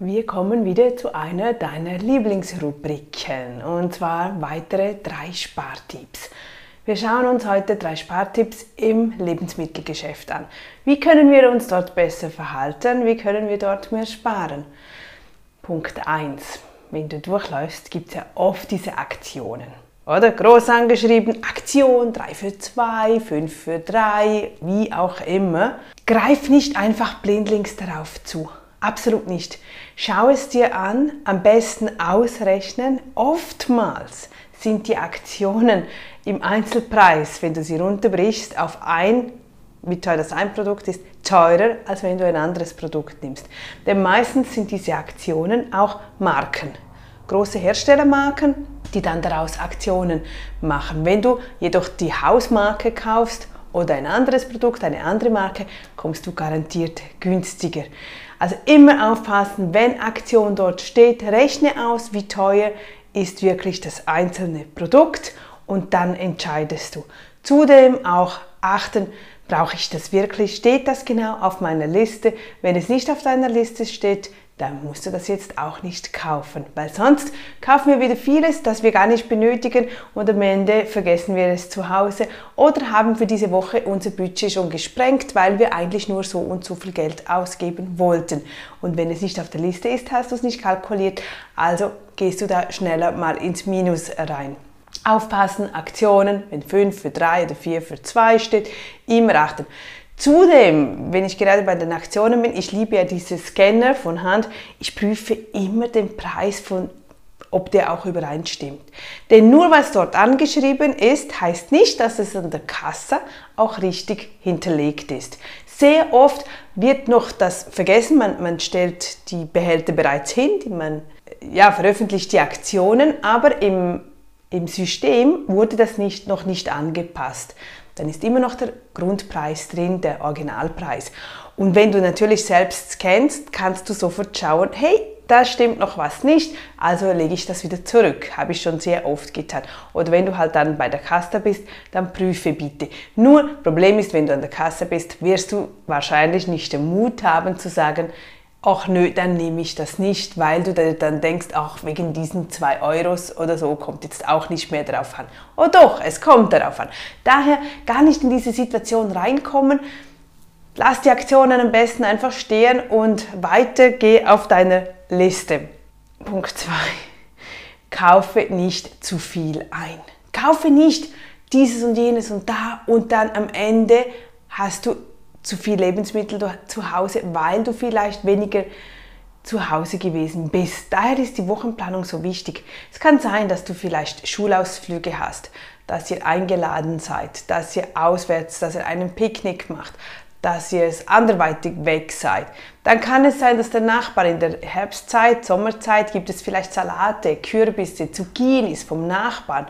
Wir kommen wieder zu einer deiner Lieblingsrubriken und zwar weitere drei Spartipps. Wir schauen uns heute drei Spartipps im Lebensmittelgeschäft an. Wie können wir uns dort besser verhalten? Wie können wir dort mehr sparen? Punkt 1. Wenn du durchläufst, gibt es ja oft diese Aktionen. Oder groß angeschrieben, Aktion 3 für 2, 5 für 3, wie auch immer. Greif nicht einfach blindlings darauf zu. Absolut nicht. Schau es dir an, am besten ausrechnen. Oftmals sind die Aktionen im Einzelpreis, wenn du sie runterbrichst, auf ein, wie teuer das ein Produkt ist, teurer, als wenn du ein anderes Produkt nimmst. Denn meistens sind diese Aktionen auch Marken. Große Herstellermarken, die dann daraus Aktionen machen. Wenn du jedoch die Hausmarke kaufst oder ein anderes Produkt, eine andere Marke, kommst du garantiert günstiger. Also immer aufpassen, wenn Aktion dort steht, rechne aus, wie teuer ist wirklich das einzelne Produkt und dann entscheidest du. Zudem auch achten, brauche ich das wirklich? Steht das genau auf meiner Liste? Wenn es nicht auf deiner Liste steht, dann musst du das jetzt auch nicht kaufen, weil sonst kaufen wir wieder vieles, das wir gar nicht benötigen und am Ende vergessen wir es zu Hause oder haben für diese Woche unser Budget schon gesprengt, weil wir eigentlich nur so und so viel Geld ausgeben wollten. Und wenn es nicht auf der Liste ist, hast du es nicht kalkuliert, also gehst du da schneller mal ins Minus rein. Aufpassen, Aktionen, wenn 5 für 3 oder 4 für 2 steht, immer achten. Zudem, wenn ich gerade bei den Aktionen bin, ich liebe ja diese Scanner von Hand, ich prüfe immer den Preis von ob der auch übereinstimmt. Denn nur was dort angeschrieben ist, heißt nicht, dass es an der Kasse auch richtig hinterlegt ist. Sehr oft wird noch das vergessen, man, man stellt die Behälter bereits hin, man ja, veröffentlicht die Aktionen, aber im, im System wurde das nicht, noch nicht angepasst dann ist immer noch der Grundpreis drin, der Originalpreis. Und wenn du natürlich selbst scannst, kannst du sofort schauen, hey, da stimmt noch was nicht, also lege ich das wieder zurück. Habe ich schon sehr oft getan. Oder wenn du halt dann bei der Kasse bist, dann prüfe bitte. Nur, Problem ist, wenn du an der Kasse bist, wirst du wahrscheinlich nicht den Mut haben zu sagen, ach nö, dann nehme ich das nicht, weil du dann denkst, ach, wegen diesen zwei Euros oder so kommt jetzt auch nicht mehr darauf an. Oh doch, es kommt darauf an. Daher gar nicht in diese Situation reinkommen. Lass die Aktionen am besten einfach stehen und weiter geh auf deine Liste. Punkt 2. Kaufe nicht zu viel ein. Kaufe nicht dieses und jenes und da und dann am Ende hast du zu viel Lebensmittel zu Hause, weil du vielleicht weniger zu Hause gewesen bist. Daher ist die Wochenplanung so wichtig. Es kann sein, dass du vielleicht Schulausflüge hast, dass ihr eingeladen seid, dass ihr auswärts, dass ihr einen Picknick macht, dass ihr es anderweitig weg seid. Dann kann es sein, dass der Nachbar in der Herbstzeit, Sommerzeit gibt es vielleicht Salate, Kürbisse, Zucchinis vom Nachbarn.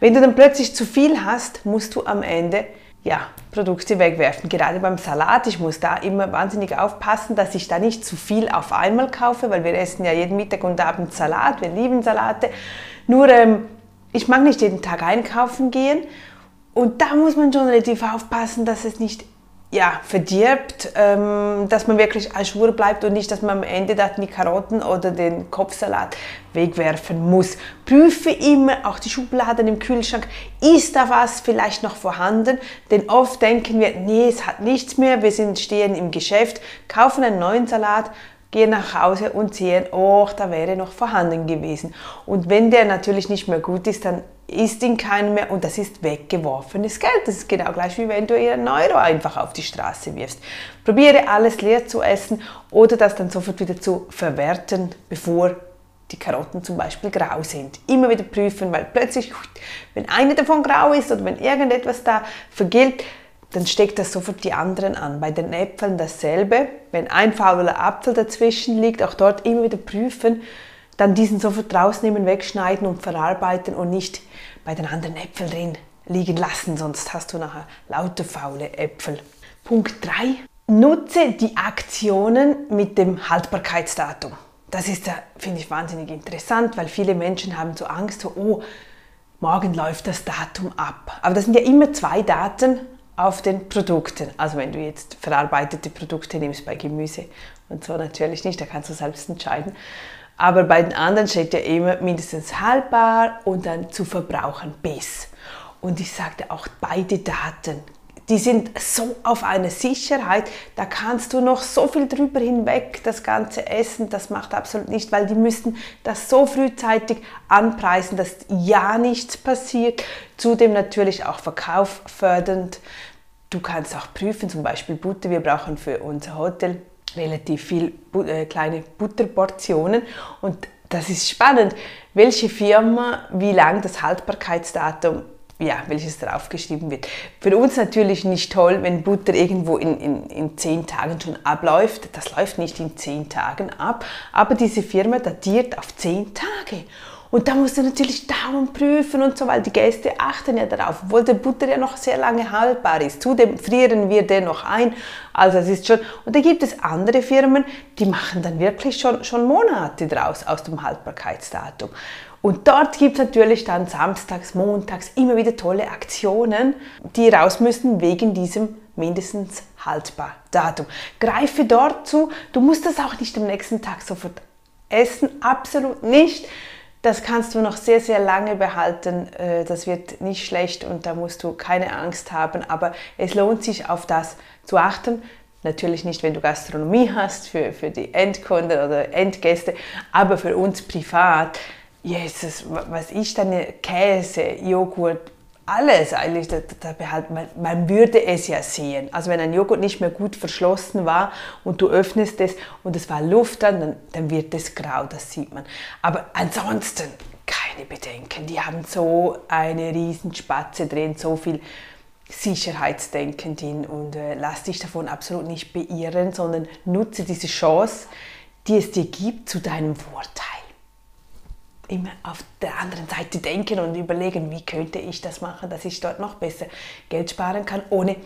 Wenn du dann plötzlich zu viel hast, musst du am Ende ja, Produkte wegwerfen. Gerade beim Salat, ich muss da immer wahnsinnig aufpassen, dass ich da nicht zu viel auf einmal kaufe, weil wir essen ja jeden Mittag und Abend Salat, wir lieben Salate. Nur ähm, ich mag nicht jeden Tag einkaufen gehen und da muss man schon relativ aufpassen, dass es nicht ja, verdirbt, ähm, dass man wirklich als Schwur bleibt und nicht, dass man am Ende dann die Karotten oder den Kopfsalat wegwerfen muss. Prüfe immer auch die Schubladen im Kühlschrank. Ist da was vielleicht noch vorhanden? Denn oft denken wir, nee, es hat nichts mehr, wir sind, stehen im Geschäft, kaufen einen neuen Salat, gehen nach Hause und sehen, oh, da wäre noch vorhanden gewesen. Und wenn der natürlich nicht mehr gut ist, dann ist in keinem mehr und das ist weggeworfenes Geld. Das ist genau gleich wie wenn du einen Euro einfach auf die Straße wirfst. Probiere alles leer zu essen oder das dann sofort wieder zu verwerten, bevor die Karotten zum Beispiel grau sind. Immer wieder prüfen, weil plötzlich, wenn eine davon grau ist oder wenn irgendetwas da vergilt, dann steckt das sofort die anderen an. Bei den Äpfeln dasselbe. Wenn ein fauler Apfel dazwischen liegt, auch dort immer wieder prüfen, dann diesen sofort rausnehmen, wegschneiden und verarbeiten und nicht bei den anderen Äpfeln drin liegen lassen, sonst hast du nachher lauter faule Äpfel. Punkt 3. Nutze die Aktionen mit dem Haltbarkeitsdatum. Das ist, finde ich, wahnsinnig interessant, weil viele Menschen haben so Angst, so, oh, morgen läuft das Datum ab. Aber das sind ja immer zwei Daten auf den Produkten. Also wenn du jetzt verarbeitete Produkte nimmst bei Gemüse und so natürlich nicht, da kannst du selbst entscheiden. Aber bei den anderen steht ja immer mindestens haltbar und dann zu verbrauchen bis. Und ich sagte auch beide Daten die sind so auf eine Sicherheit, da kannst du noch so viel drüber hinweg, das ganze Essen, das macht absolut nicht, weil die müssen das so frühzeitig anpreisen, dass ja nichts passiert. Zudem natürlich auch verkauffördernd. Du kannst auch prüfen, zum Beispiel Butter, wir brauchen für unser Hotel relativ viel äh, kleine Butterportionen. Und das ist spannend, welche Firma wie lang das Haltbarkeitsdatum ja, welches draufgeschrieben wird. Für uns natürlich nicht toll, wenn Butter irgendwo in, in, in zehn Tagen schon abläuft. Das läuft nicht in zehn Tagen ab, aber diese Firma datiert auf zehn Tage. Und da musst du natürlich dauernd prüfen und so, weil die Gäste achten ja darauf, obwohl der Butter ja noch sehr lange haltbar ist. Zudem frieren wir den noch ein. Also es ist schon, und da gibt es andere Firmen, die machen dann wirklich schon, schon Monate draus aus dem Haltbarkeitsdatum. Und dort gibt es natürlich dann samstags, montags immer wieder tolle Aktionen, die raus müssen wegen diesem mindestens haltbar Datum. Greife dort zu, du musst das auch nicht am nächsten Tag sofort essen, absolut nicht. Das kannst du noch sehr, sehr lange behalten. Äh, das wird nicht schlecht und da musst du keine Angst haben. Aber es lohnt sich, auf das zu achten. Natürlich nicht, wenn du Gastronomie hast für, für die Endkunden oder Endgäste, aber für uns privat Jesus, was ist denn Käse, Joghurt, alles eigentlich, da, da behalt, man, man, würde es ja sehen. Also wenn ein Joghurt nicht mehr gut verschlossen war und du öffnest es und es war Luft dann, dann, dann wird es grau, das sieht man. Aber ansonsten keine Bedenken. Die haben so eine Riesenspatze drin, so viel Sicherheitsdenken drin und äh, lass dich davon absolut nicht beirren, sondern nutze diese Chance, die es dir gibt, zu deinem Vorteil immer auf der anderen Seite denken und überlegen, wie könnte ich das machen, dass ich dort noch besser Geld sparen kann, ohne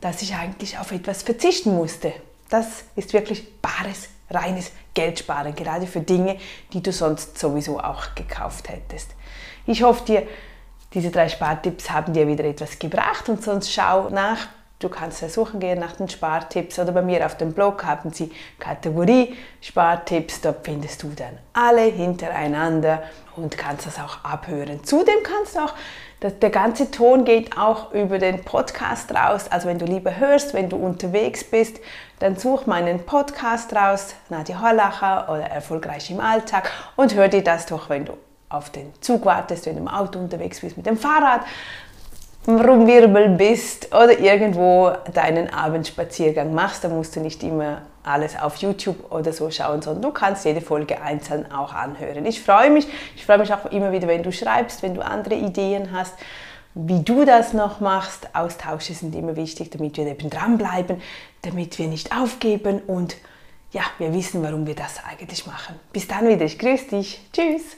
dass ich eigentlich auf etwas verzichten musste. Das ist wirklich bares, reines Geld sparen, gerade für Dinge, die du sonst sowieso auch gekauft hättest. Ich hoffe dir, diese drei Spartipps haben dir wieder etwas gebracht und sonst schau nach Du kannst ja suchen gehen nach den Spartipps oder bei mir auf dem Blog haben sie Kategorie Spartipps. Dort findest du dann alle hintereinander und kannst das auch abhören. Zudem kannst du auch, der ganze Ton geht auch über den Podcast raus. Also wenn du lieber hörst, wenn du unterwegs bist, dann such meinen Podcast raus, Nadja Hollacher oder Erfolgreich im Alltag und hör dir das doch, wenn du auf den Zug wartest, wenn du im Auto unterwegs bist mit dem Fahrrad rumwirbel bist oder irgendwo deinen Abendspaziergang machst, dann musst du nicht immer alles auf YouTube oder so schauen, sondern du kannst jede Folge einzeln auch anhören. Ich freue mich, ich freue mich auch immer wieder, wenn du schreibst, wenn du andere Ideen hast, wie du das noch machst. Austausche sind immer wichtig, damit wir eben dranbleiben, damit wir nicht aufgeben und ja, wir wissen, warum wir das eigentlich machen. Bis dann wieder, ich grüße dich. Tschüss.